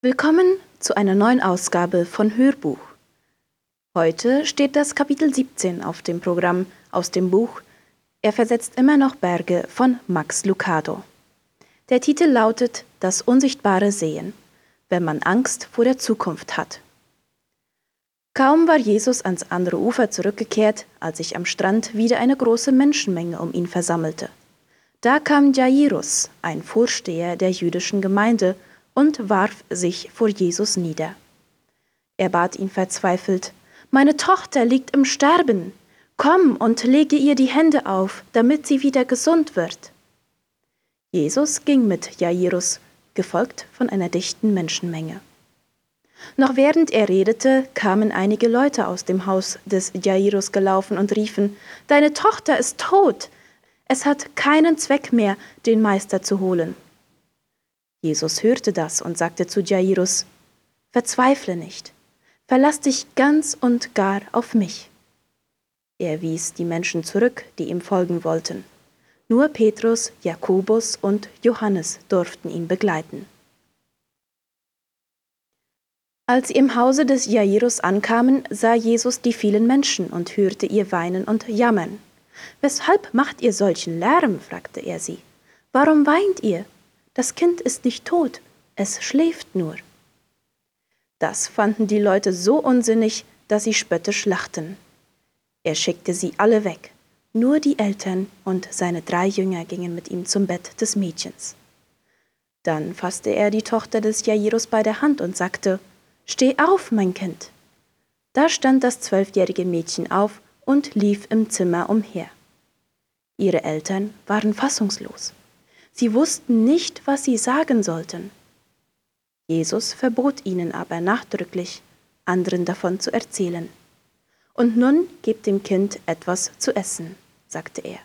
Willkommen zu einer neuen Ausgabe von Hörbuch. Heute steht das Kapitel 17 auf dem Programm aus dem Buch Er versetzt immer noch Berge von Max Lucado. Der Titel lautet Das unsichtbare Sehen, wenn man Angst vor der Zukunft hat. Kaum war Jesus ans andere Ufer zurückgekehrt, als sich am Strand wieder eine große Menschenmenge um ihn versammelte. Da kam Jairus, ein Vorsteher der jüdischen Gemeinde, und warf sich vor Jesus nieder. Er bat ihn verzweifelt, Meine Tochter liegt im Sterben, komm und lege ihr die Hände auf, damit sie wieder gesund wird. Jesus ging mit Jairus, gefolgt von einer dichten Menschenmenge. Noch während er redete, kamen einige Leute aus dem Haus des Jairus gelaufen und riefen, Deine Tochter ist tot. Es hat keinen Zweck mehr, den Meister zu holen. Jesus hörte das und sagte zu Jairus, Verzweifle nicht, verlass dich ganz und gar auf mich. Er wies die Menschen zurück, die ihm folgen wollten. Nur Petrus, Jakobus und Johannes durften ihn begleiten. Als sie im Hause des Jairus ankamen, sah Jesus die vielen Menschen und hörte ihr weinen und jammern. Weshalb macht ihr solchen Lärm? fragte er sie. Warum weint ihr? Das Kind ist nicht tot, es schläft nur. Das fanden die Leute so unsinnig, dass sie spöttisch lachten. Er schickte sie alle weg. Nur die Eltern und seine drei Jünger gingen mit ihm zum Bett des Mädchens. Dann fasste er die Tochter des Jairus bei der Hand und sagte, Steh auf, mein Kind. Da stand das zwölfjährige Mädchen auf und lief im Zimmer umher. Ihre Eltern waren fassungslos. Sie wussten nicht, was sie sagen sollten. Jesus verbot ihnen aber nachdrücklich, anderen davon zu erzählen. Und nun gebt dem Kind etwas zu essen, sagte er.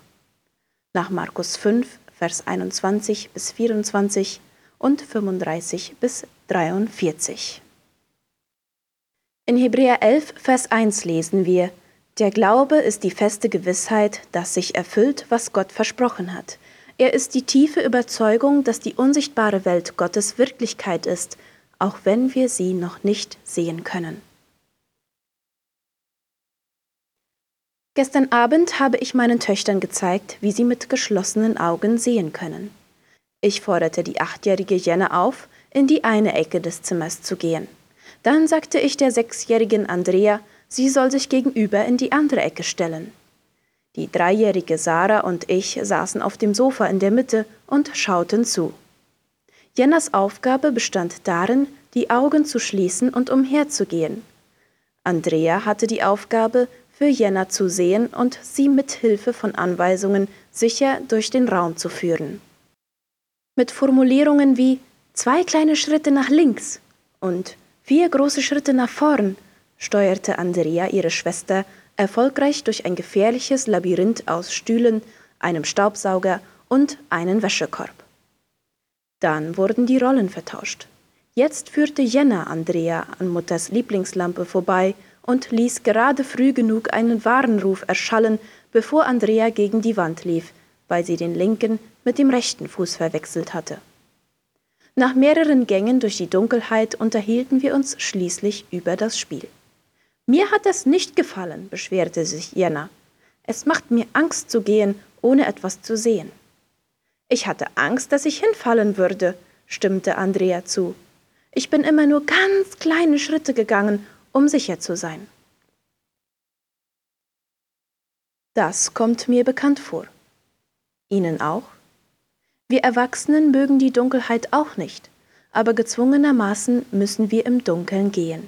Nach Markus 5, Vers 21 bis 24 und 35 bis 43. In Hebräer 11, Vers 1 lesen wir, Der Glaube ist die feste Gewissheit, dass sich erfüllt, was Gott versprochen hat. Er ist die tiefe Überzeugung, dass die unsichtbare Welt Gottes Wirklichkeit ist, auch wenn wir sie noch nicht sehen können. Gestern Abend habe ich meinen Töchtern gezeigt, wie sie mit geschlossenen Augen sehen können. Ich forderte die achtjährige Jenna auf, in die eine Ecke des Zimmers zu gehen. Dann sagte ich der sechsjährigen Andrea, sie soll sich gegenüber in die andere Ecke stellen. Die dreijährige Sarah und ich saßen auf dem Sofa in der Mitte und schauten zu. Jennas Aufgabe bestand darin, die Augen zu schließen und umherzugehen. Andrea hatte die Aufgabe, für Jenna zu sehen und sie mit Hilfe von Anweisungen sicher durch den Raum zu führen. Mit Formulierungen wie zwei kleine Schritte nach links und vier große Schritte nach vorn steuerte Andrea ihre Schwester erfolgreich durch ein gefährliches Labyrinth aus Stühlen, einem Staubsauger und einen Wäschekorb. Dann wurden die Rollen vertauscht. Jetzt führte Jenna Andrea an Mutters Lieblingslampe vorbei und ließ gerade früh genug einen Warnruf erschallen, bevor Andrea gegen die Wand lief, weil sie den linken mit dem rechten Fuß verwechselt hatte. Nach mehreren Gängen durch die Dunkelheit unterhielten wir uns schließlich über das Spiel. Mir hat es nicht gefallen, beschwerte sich Jenna. Es macht mir Angst zu gehen, ohne etwas zu sehen. Ich hatte Angst, dass ich hinfallen würde, stimmte Andrea zu. Ich bin immer nur ganz kleine Schritte gegangen, um sicher zu sein. Das kommt mir bekannt vor. Ihnen auch? Wir Erwachsenen mögen die Dunkelheit auch nicht, aber gezwungenermaßen müssen wir im Dunkeln gehen.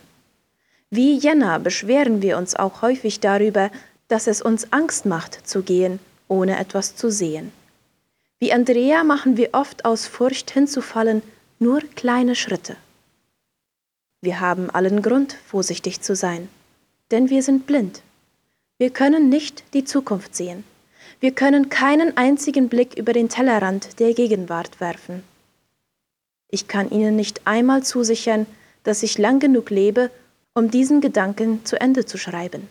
Wie Jenna beschweren wir uns auch häufig darüber, dass es uns Angst macht zu gehen, ohne etwas zu sehen. Wie Andrea machen wir oft aus Furcht hinzufallen nur kleine Schritte. Wir haben allen Grund, vorsichtig zu sein, denn wir sind blind. Wir können nicht die Zukunft sehen. Wir können keinen einzigen Blick über den Tellerrand der Gegenwart werfen. Ich kann Ihnen nicht einmal zusichern, dass ich lang genug lebe, um diesen Gedanken zu Ende zu schreiben.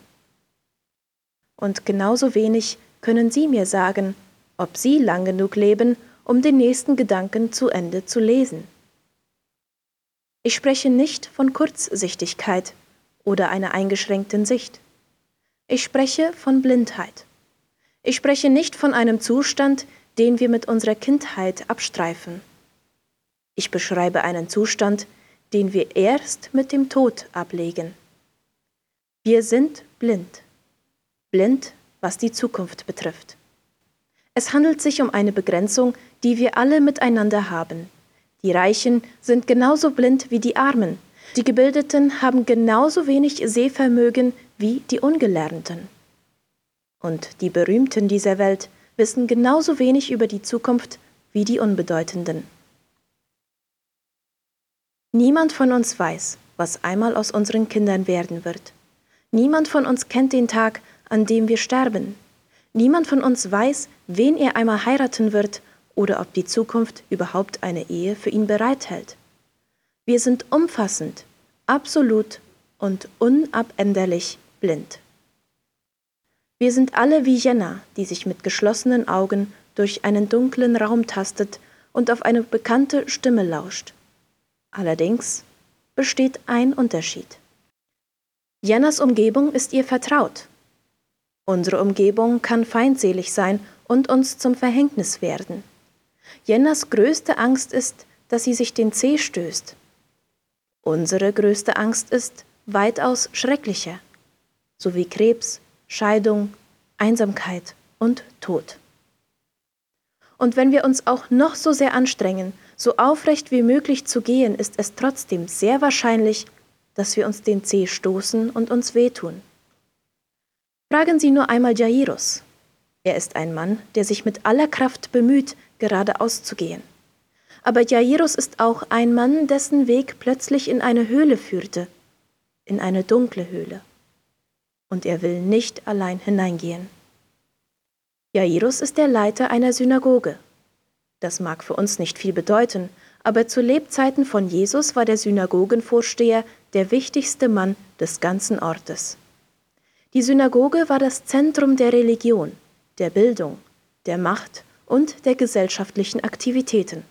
Und genauso wenig können Sie mir sagen, ob Sie lang genug leben, um den nächsten Gedanken zu Ende zu lesen. Ich spreche nicht von Kurzsichtigkeit oder einer eingeschränkten Sicht. Ich spreche von Blindheit. Ich spreche nicht von einem Zustand, den wir mit unserer Kindheit abstreifen. Ich beschreibe einen Zustand, den wir erst mit dem Tod ablegen. Wir sind blind. Blind, was die Zukunft betrifft. Es handelt sich um eine Begrenzung, die wir alle miteinander haben. Die Reichen sind genauso blind wie die Armen. Die Gebildeten haben genauso wenig Sehvermögen wie die Ungelernten. Und die Berühmten dieser Welt wissen genauso wenig über die Zukunft wie die Unbedeutenden. Niemand von uns weiß, was einmal aus unseren Kindern werden wird. Niemand von uns kennt den Tag, an dem wir sterben. Niemand von uns weiß, wen er einmal heiraten wird oder ob die Zukunft überhaupt eine Ehe für ihn bereithält. Wir sind umfassend, absolut und unabänderlich blind. Wir sind alle wie Jenna, die sich mit geschlossenen Augen durch einen dunklen Raum tastet und auf eine bekannte Stimme lauscht. Allerdings besteht ein Unterschied. Jennas Umgebung ist ihr vertraut. Unsere Umgebung kann feindselig sein und uns zum Verhängnis werden. Jennas größte Angst ist, dass sie sich den Zeh stößt. Unsere größte Angst ist weitaus schrecklicher, sowie Krebs, Scheidung, Einsamkeit und Tod. Und wenn wir uns auch noch so sehr anstrengen, so aufrecht wie möglich zu gehen, ist es trotzdem sehr wahrscheinlich, dass wir uns den Zeh stoßen und uns wehtun. Fragen Sie nur einmal Jairus. Er ist ein Mann, der sich mit aller Kraft bemüht, geradeaus zu gehen. Aber Jairus ist auch ein Mann, dessen Weg plötzlich in eine Höhle führte, in eine dunkle Höhle. Und er will nicht allein hineingehen. Jairus ist der Leiter einer Synagoge. Das mag für uns nicht viel bedeuten, aber zu Lebzeiten von Jesus war der Synagogenvorsteher der wichtigste Mann des ganzen Ortes. Die Synagoge war das Zentrum der Religion, der Bildung, der Macht und der gesellschaftlichen Aktivitäten.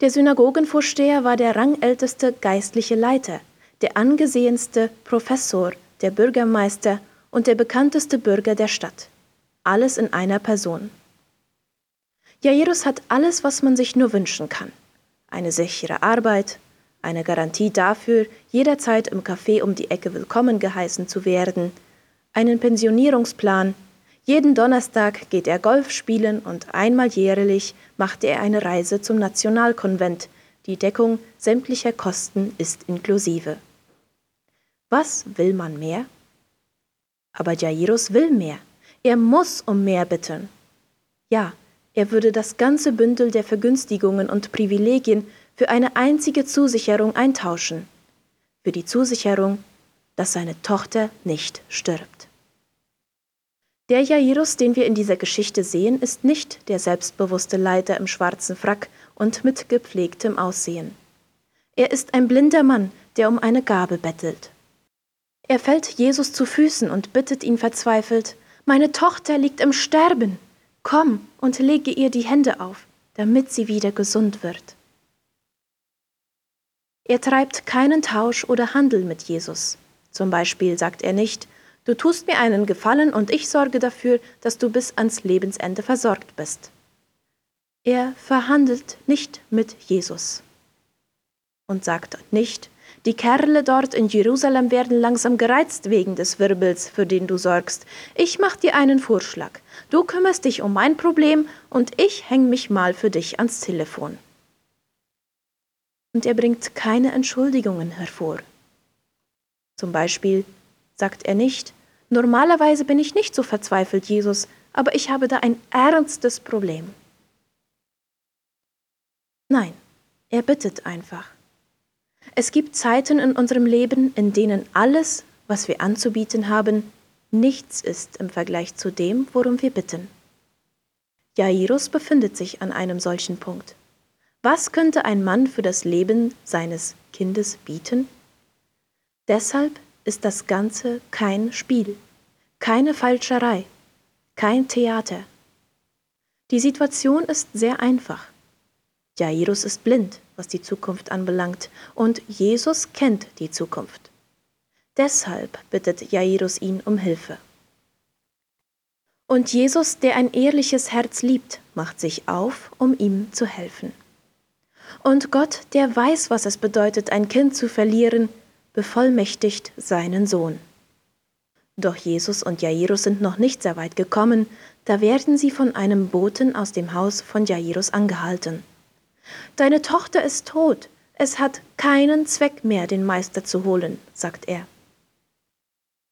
Der Synagogenvorsteher war der rangälteste geistliche Leiter, der angesehenste Professor, der Bürgermeister und der bekannteste Bürger der Stadt. Alles in einer Person. Jairus hat alles, was man sich nur wünschen kann. Eine sichere Arbeit, eine Garantie dafür, jederzeit im Café um die Ecke willkommen geheißen zu werden, einen Pensionierungsplan, jeden Donnerstag geht er Golf spielen und einmal jährlich macht er eine Reise zum Nationalkonvent. Die Deckung sämtlicher Kosten ist inklusive. Was will man mehr? Aber Jairus will mehr. Er muss um mehr bitten. Ja, er würde das ganze Bündel der Vergünstigungen und Privilegien für eine einzige Zusicherung eintauschen, für die Zusicherung, dass seine Tochter nicht stirbt. Der Jairus, den wir in dieser Geschichte sehen, ist nicht der selbstbewusste Leiter im schwarzen Frack und mit gepflegtem Aussehen. Er ist ein blinder Mann, der um eine Gabe bettelt. Er fällt Jesus zu Füßen und bittet ihn verzweifelt, Meine Tochter liegt im Sterben, Komm und lege ihr die Hände auf, damit sie wieder gesund wird. Er treibt keinen Tausch oder Handel mit Jesus. Zum Beispiel sagt er nicht, du tust mir einen Gefallen und ich sorge dafür, dass du bis ans Lebensende versorgt bist. Er verhandelt nicht mit Jesus und sagt nicht, die Kerle dort in Jerusalem werden langsam gereizt wegen des Wirbels, für den du sorgst. Ich mach dir einen Vorschlag. Du kümmerst dich um mein Problem und ich häng mich mal für dich ans Telefon. Und er bringt keine Entschuldigungen hervor. Zum Beispiel sagt er nicht, normalerweise bin ich nicht so verzweifelt, Jesus, aber ich habe da ein ernstes Problem. Nein, er bittet einfach. Es gibt Zeiten in unserem Leben, in denen alles, was wir anzubieten haben, nichts ist im Vergleich zu dem, worum wir bitten. Jairus befindet sich an einem solchen Punkt. Was könnte ein Mann für das Leben seines Kindes bieten? Deshalb ist das Ganze kein Spiel, keine Falscherei, kein Theater. Die Situation ist sehr einfach. Jairus ist blind was die Zukunft anbelangt, und Jesus kennt die Zukunft. Deshalb bittet Jairus ihn um Hilfe. Und Jesus, der ein ehrliches Herz liebt, macht sich auf, um ihm zu helfen. Und Gott, der weiß, was es bedeutet, ein Kind zu verlieren, bevollmächtigt seinen Sohn. Doch Jesus und Jairus sind noch nicht sehr weit gekommen, da werden sie von einem Boten aus dem Haus von Jairus angehalten. Deine Tochter ist tot, es hat keinen Zweck mehr, den Meister zu holen, sagt er.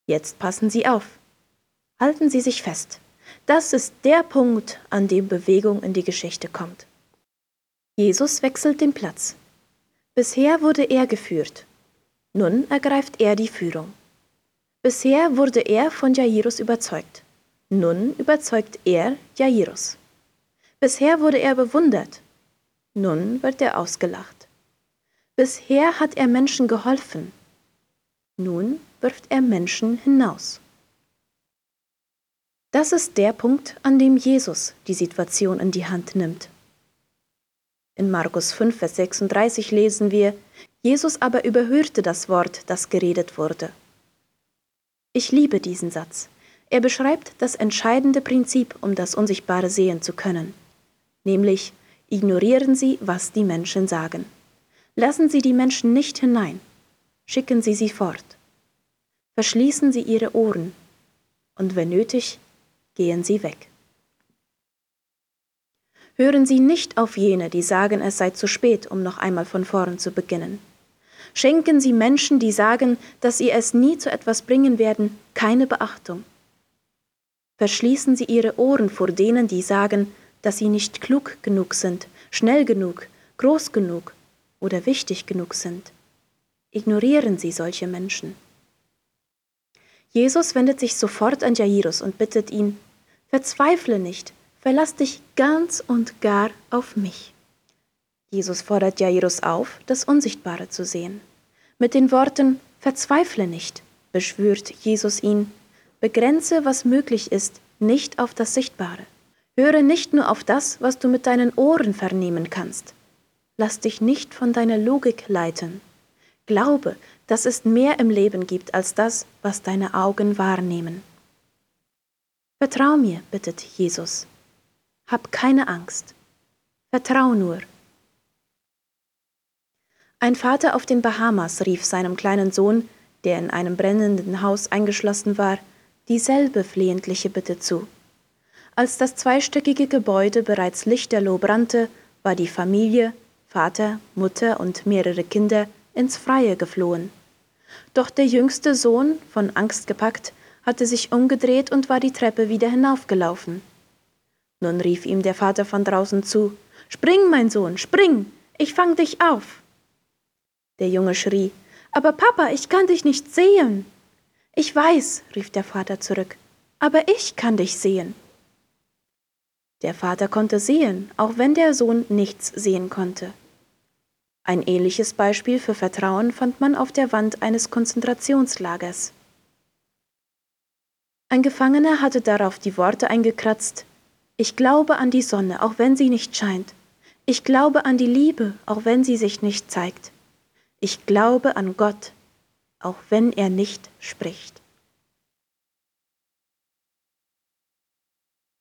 Jetzt passen Sie auf. Halten Sie sich fest. Das ist der Punkt, an dem Bewegung in die Geschichte kommt. Jesus wechselt den Platz. Bisher wurde er geführt. Nun ergreift er die Führung. Bisher wurde er von Jairus überzeugt. Nun überzeugt er Jairus. Bisher wurde er bewundert. Nun wird er ausgelacht. Bisher hat er Menschen geholfen. Nun wirft er Menschen hinaus. Das ist der Punkt, an dem Jesus die Situation in die Hand nimmt. In Markus 5, Vers 36 lesen wir, Jesus aber überhörte das Wort, das geredet wurde. Ich liebe diesen Satz. Er beschreibt das entscheidende Prinzip, um das Unsichtbare sehen zu können, nämlich ignorieren Sie, was die Menschen sagen. Lassen Sie die Menschen nicht hinein, schicken Sie sie fort. Verschließen Sie Ihre Ohren und wenn nötig, gehen Sie weg. Hören Sie nicht auf jene, die sagen, es sei zu spät, um noch einmal von vorn zu beginnen. Schenken Sie Menschen, die sagen, dass Sie es nie zu etwas bringen werden, keine Beachtung. Verschließen Sie Ihre Ohren vor denen, die sagen, dass Sie nicht klug genug sind, schnell genug, groß genug oder wichtig genug sind. Ignorieren Sie solche Menschen. Jesus wendet sich sofort an Jairus und bittet ihn, Verzweifle nicht, verlass dich ganz und gar auf mich. Jesus fordert Jairus auf, das Unsichtbare zu sehen. Mit den Worten Verzweifle nicht, beschwört Jesus ihn, begrenze, was möglich ist, nicht auf das Sichtbare. Höre nicht nur auf das, was du mit deinen Ohren vernehmen kannst. Lass dich nicht von deiner Logik leiten. Glaube, dass es mehr im Leben gibt als das, was deine Augen wahrnehmen. Vertrau mir, bittet Jesus. Hab keine Angst. Vertrau nur. Ein Vater auf den Bahamas rief seinem kleinen Sohn, der in einem brennenden Haus eingeschlossen war, dieselbe flehentliche Bitte zu. Als das zweistöckige Gebäude bereits lichterloh brannte, war die Familie, Vater, Mutter und mehrere Kinder ins Freie geflohen. Doch der jüngste Sohn, von Angst gepackt, hatte sich umgedreht und war die Treppe wieder hinaufgelaufen. Nun rief ihm der Vater von draußen zu Spring, mein Sohn, spring, ich fang dich auf. Der Junge schrie Aber Papa, ich kann dich nicht sehen. Ich weiß, rief der Vater zurück, aber ich kann dich sehen. Der Vater konnte sehen, auch wenn der Sohn nichts sehen konnte. Ein ähnliches Beispiel für Vertrauen fand man auf der Wand eines Konzentrationslagers. Ein Gefangener hatte darauf die Worte eingekratzt Ich glaube an die Sonne, auch wenn sie nicht scheint. Ich glaube an die Liebe, auch wenn sie sich nicht zeigt. Ich glaube an Gott, auch wenn er nicht spricht.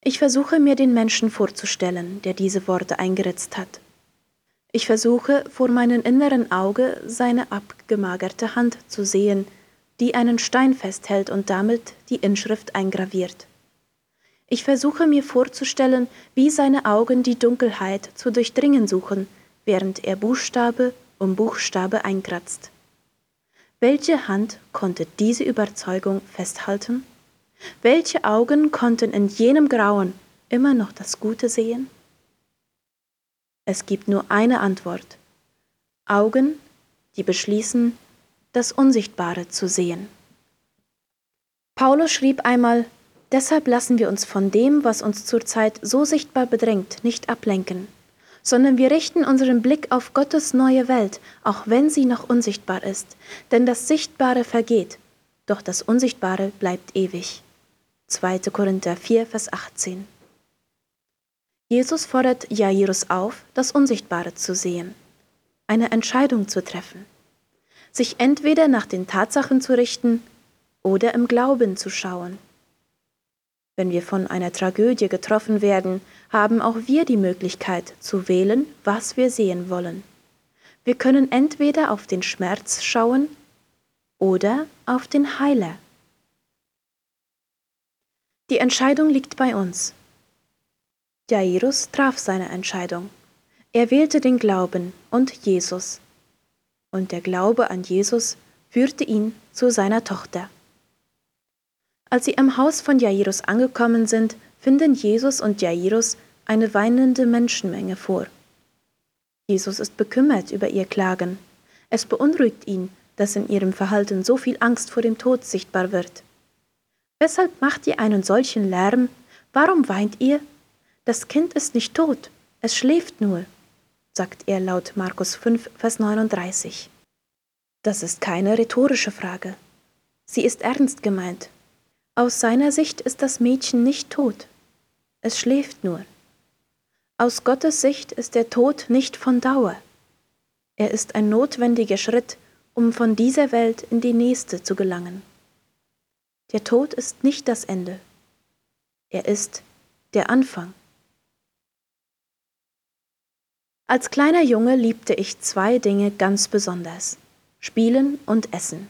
Ich versuche mir den Menschen vorzustellen, der diese Worte eingeritzt hat. Ich versuche vor meinem inneren Auge seine abgemagerte Hand zu sehen, die einen Stein festhält und damit die Inschrift eingraviert. Ich versuche mir vorzustellen, wie seine Augen die Dunkelheit zu durchdringen suchen, während er Buchstabe um Buchstabe einkratzt. Welche Hand konnte diese Überzeugung festhalten? Welche Augen konnten in jenem Grauen immer noch das Gute sehen? Es gibt nur eine Antwort. Augen, die beschließen, das Unsichtbare zu sehen. Paulus schrieb einmal, deshalb lassen wir uns von dem, was uns zurzeit so sichtbar bedrängt, nicht ablenken, sondern wir richten unseren Blick auf Gottes neue Welt, auch wenn sie noch unsichtbar ist, denn das Sichtbare vergeht, doch das Unsichtbare bleibt ewig. 2. Korinther 4, Vers 18. Jesus fordert Jairus auf, das Unsichtbare zu sehen. eine Entscheidung zu treffen, sich entweder nach den Tatsachen zu richten oder im Glauben zu schauen. Wenn wir von einer Tragödie getroffen werden, haben auch wir die Möglichkeit zu wählen, was wir sehen wollen. Wir können entweder auf den Schmerz schauen oder auf den Heiler. Die Entscheidung liegt bei uns. Jairus traf seine Entscheidung. Er wählte den Glauben und Jesus. Und der Glaube an Jesus führte ihn zu seiner Tochter. Als sie am Haus von Jairus angekommen sind, finden Jesus und Jairus eine weinende Menschenmenge vor. Jesus ist bekümmert über ihr Klagen. Es beunruhigt ihn, dass in ihrem Verhalten so viel Angst vor dem Tod sichtbar wird. Weshalb macht ihr einen solchen Lärm? Warum weint ihr? Das Kind ist nicht tot, es schläft nur, sagt er laut Markus 5, Vers 39. Das ist keine rhetorische Frage. Sie ist ernst gemeint. Aus seiner Sicht ist das Mädchen nicht tot. Es schläft nur. Aus Gottes Sicht ist der Tod nicht von Dauer. Er ist ein notwendiger Schritt, um von dieser Welt in die nächste zu gelangen. Der Tod ist nicht das Ende. Er ist der Anfang. Als kleiner Junge liebte ich zwei Dinge ganz besonders. Spielen und Essen.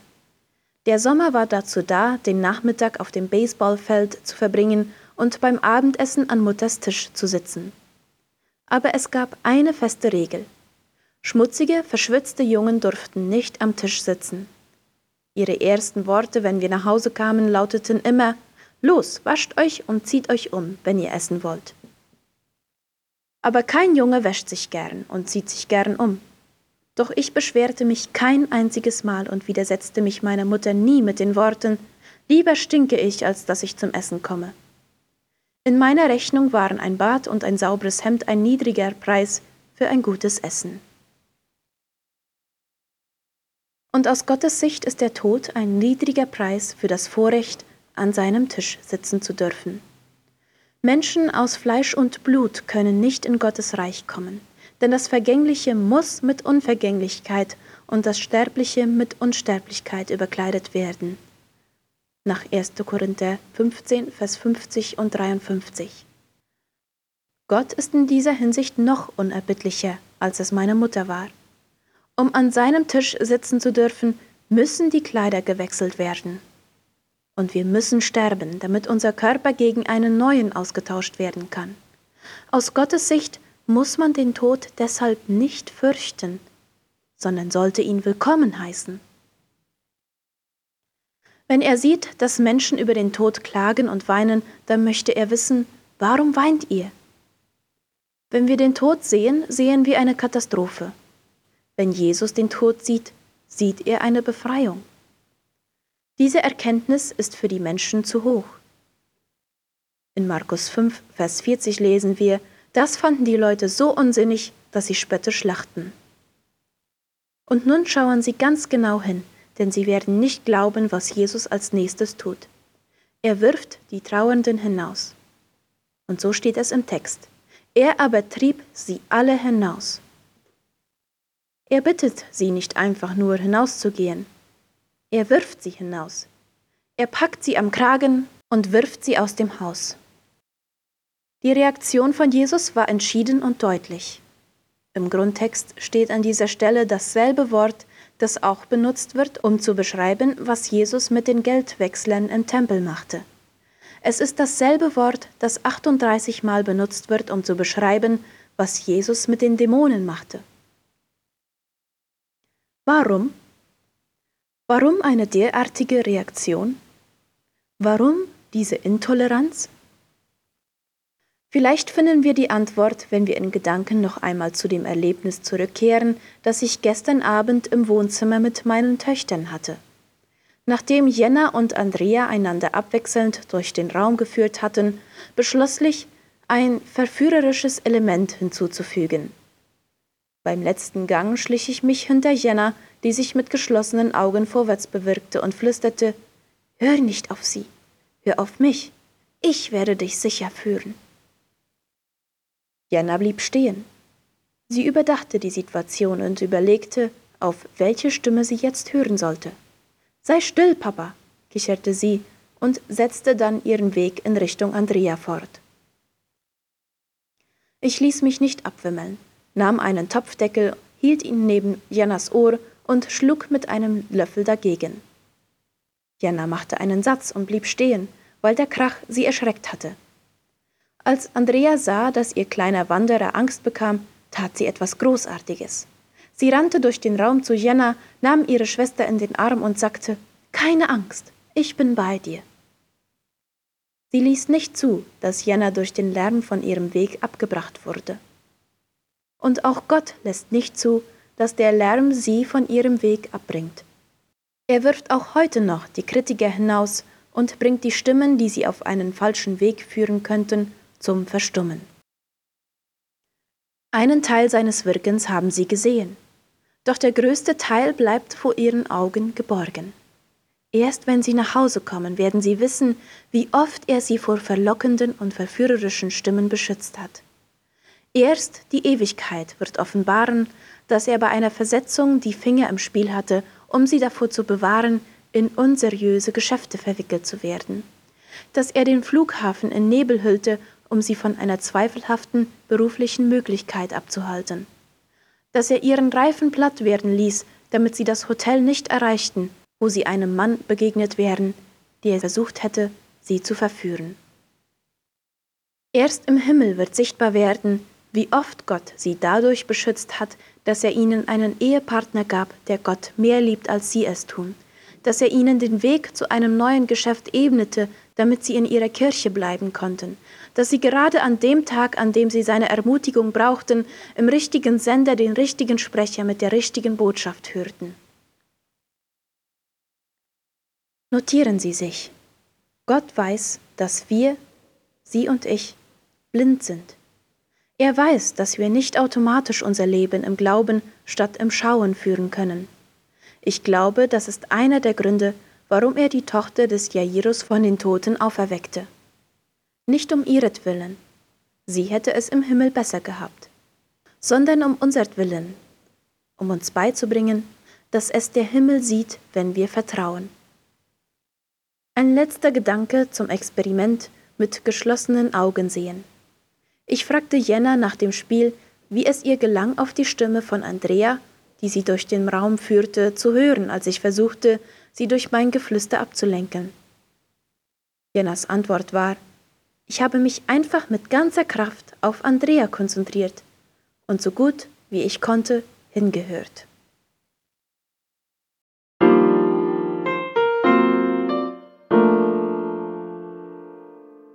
Der Sommer war dazu da, den Nachmittag auf dem Baseballfeld zu verbringen und beim Abendessen an Mutters Tisch zu sitzen. Aber es gab eine feste Regel. Schmutzige, verschwitzte Jungen durften nicht am Tisch sitzen. Ihre ersten Worte, wenn wir nach Hause kamen, lauteten immer Los, wascht euch und zieht euch um, wenn ihr essen wollt. Aber kein Junge wäscht sich gern und zieht sich gern um. Doch ich beschwerte mich kein einziges Mal und widersetzte mich meiner Mutter nie mit den Worten Lieber stinke ich, als dass ich zum Essen komme. In meiner Rechnung waren ein Bad und ein sauberes Hemd ein niedriger Preis für ein gutes Essen. Und aus Gottes Sicht ist der Tod ein niedriger Preis für das Vorrecht, an seinem Tisch sitzen zu dürfen. Menschen aus Fleisch und Blut können nicht in Gottes Reich kommen denn das Vergängliche muss mit Unvergänglichkeit und das Sterbliche mit Unsterblichkeit überkleidet werden. Nach 1. Korinther 15, Vers 50 und 53. Gott ist in dieser Hinsicht noch unerbittlicher, als es meine Mutter war. Um an seinem Tisch sitzen zu dürfen, müssen die Kleider gewechselt werden. Und wir müssen sterben, damit unser Körper gegen einen neuen ausgetauscht werden kann. Aus Gottes Sicht muss man den Tod deshalb nicht fürchten, sondern sollte ihn willkommen heißen. Wenn er sieht, dass Menschen über den Tod klagen und weinen, dann möchte er wissen, warum weint ihr? Wenn wir den Tod sehen, sehen wir eine Katastrophe. Wenn Jesus den Tod sieht, sieht er eine Befreiung. Diese Erkenntnis ist für die Menschen zu hoch. In Markus 5, Vers 40 lesen wir, das fanden die Leute so unsinnig, dass sie spöttisch lachten. Und nun schauen sie ganz genau hin, denn sie werden nicht glauben, was Jesus als nächstes tut. Er wirft die Trauernden hinaus. Und so steht es im Text. Er aber trieb sie alle hinaus. Er bittet sie nicht einfach nur hinauszugehen. Er wirft sie hinaus. Er packt sie am Kragen und wirft sie aus dem Haus. Die Reaktion von Jesus war entschieden und deutlich. Im Grundtext steht an dieser Stelle dasselbe Wort, das auch benutzt wird, um zu beschreiben, was Jesus mit den Geldwechslern im Tempel machte. Es ist dasselbe Wort, das 38 Mal benutzt wird, um zu beschreiben, was Jesus mit den Dämonen machte. Warum? Warum eine derartige Reaktion? Warum diese Intoleranz? Vielleicht finden wir die Antwort, wenn wir in Gedanken noch einmal zu dem Erlebnis zurückkehren, das ich gestern Abend im Wohnzimmer mit meinen Töchtern hatte. Nachdem Jenna und Andrea einander abwechselnd durch den Raum geführt hatten, beschloss ich, ein verführerisches Element hinzuzufügen. Beim letzten Gang schlich ich mich hinter Jenna, die sich mit geschlossenen Augen vorwärts bewirkte und flüsterte Hör nicht auf sie, hör auf mich, ich werde dich sicher führen. Jenna blieb stehen. Sie überdachte die Situation und überlegte, auf welche Stimme sie jetzt hören sollte. Sei still, Papa, kicherte sie und setzte dann ihren Weg in Richtung Andrea fort. Ich ließ mich nicht abwimmeln, nahm einen Topfdeckel, hielt ihn neben Jennas Ohr und schlug mit einem Löffel dagegen. Jenna machte einen Satz und blieb stehen, weil der Krach sie erschreckt hatte. Als Andrea sah, dass ihr kleiner Wanderer Angst bekam, tat sie etwas Großartiges. Sie rannte durch den Raum zu Jenna, nahm ihre Schwester in den Arm und sagte, Keine Angst, ich bin bei dir. Sie ließ nicht zu, dass Jenna durch den Lärm von ihrem Weg abgebracht wurde. Und auch Gott lässt nicht zu, dass der Lärm sie von ihrem Weg abbringt. Er wirft auch heute noch die Kritiker hinaus und bringt die Stimmen, die sie auf einen falschen Weg führen könnten, zum Verstummen. Einen Teil seines Wirkens haben sie gesehen, doch der größte Teil bleibt vor ihren Augen geborgen. Erst wenn sie nach Hause kommen, werden sie wissen, wie oft er sie vor verlockenden und verführerischen Stimmen beschützt hat. Erst die Ewigkeit wird offenbaren, dass er bei einer Versetzung die Finger im Spiel hatte, um sie davor zu bewahren, in unseriöse Geschäfte verwickelt zu werden. Dass er den Flughafen in Nebel hüllte, um sie von einer zweifelhaften beruflichen Möglichkeit abzuhalten. Dass er ihren Reifen platt werden ließ, damit sie das Hotel nicht erreichten wo sie einem Mann begegnet wären, der versucht hätte, sie zu verführen. Erst im Himmel wird sichtbar werden, wie oft Gott sie dadurch beschützt hat, dass er ihnen einen Ehepartner gab, der Gott mehr liebt, als sie es tun, dass er ihnen den Weg zu einem neuen Geschäft ebnete, damit sie in ihrer Kirche bleiben konnten, dass sie gerade an dem Tag, an dem sie seine Ermutigung brauchten, im richtigen Sender den richtigen Sprecher mit der richtigen Botschaft hörten. Notieren Sie sich. Gott weiß, dass wir, Sie und ich, blind sind. Er weiß, dass wir nicht automatisch unser Leben im Glauben statt im Schauen führen können. Ich glaube, das ist einer der Gründe, warum er die Tochter des Jairus von den Toten auferweckte. Nicht um ihretwillen, sie hätte es im Himmel besser gehabt, sondern um unsertwillen, um uns beizubringen, dass es der Himmel sieht, wenn wir vertrauen. Ein letzter Gedanke zum Experiment mit geschlossenen Augen sehen. Ich fragte Jenna nach dem Spiel, wie es ihr gelang, auf die Stimme von Andrea, die sie durch den Raum führte, zu hören, als ich versuchte, sie durch mein Geflüster abzulenken. Jennas Antwort war, ich habe mich einfach mit ganzer Kraft auf Andrea konzentriert und so gut wie ich konnte hingehört.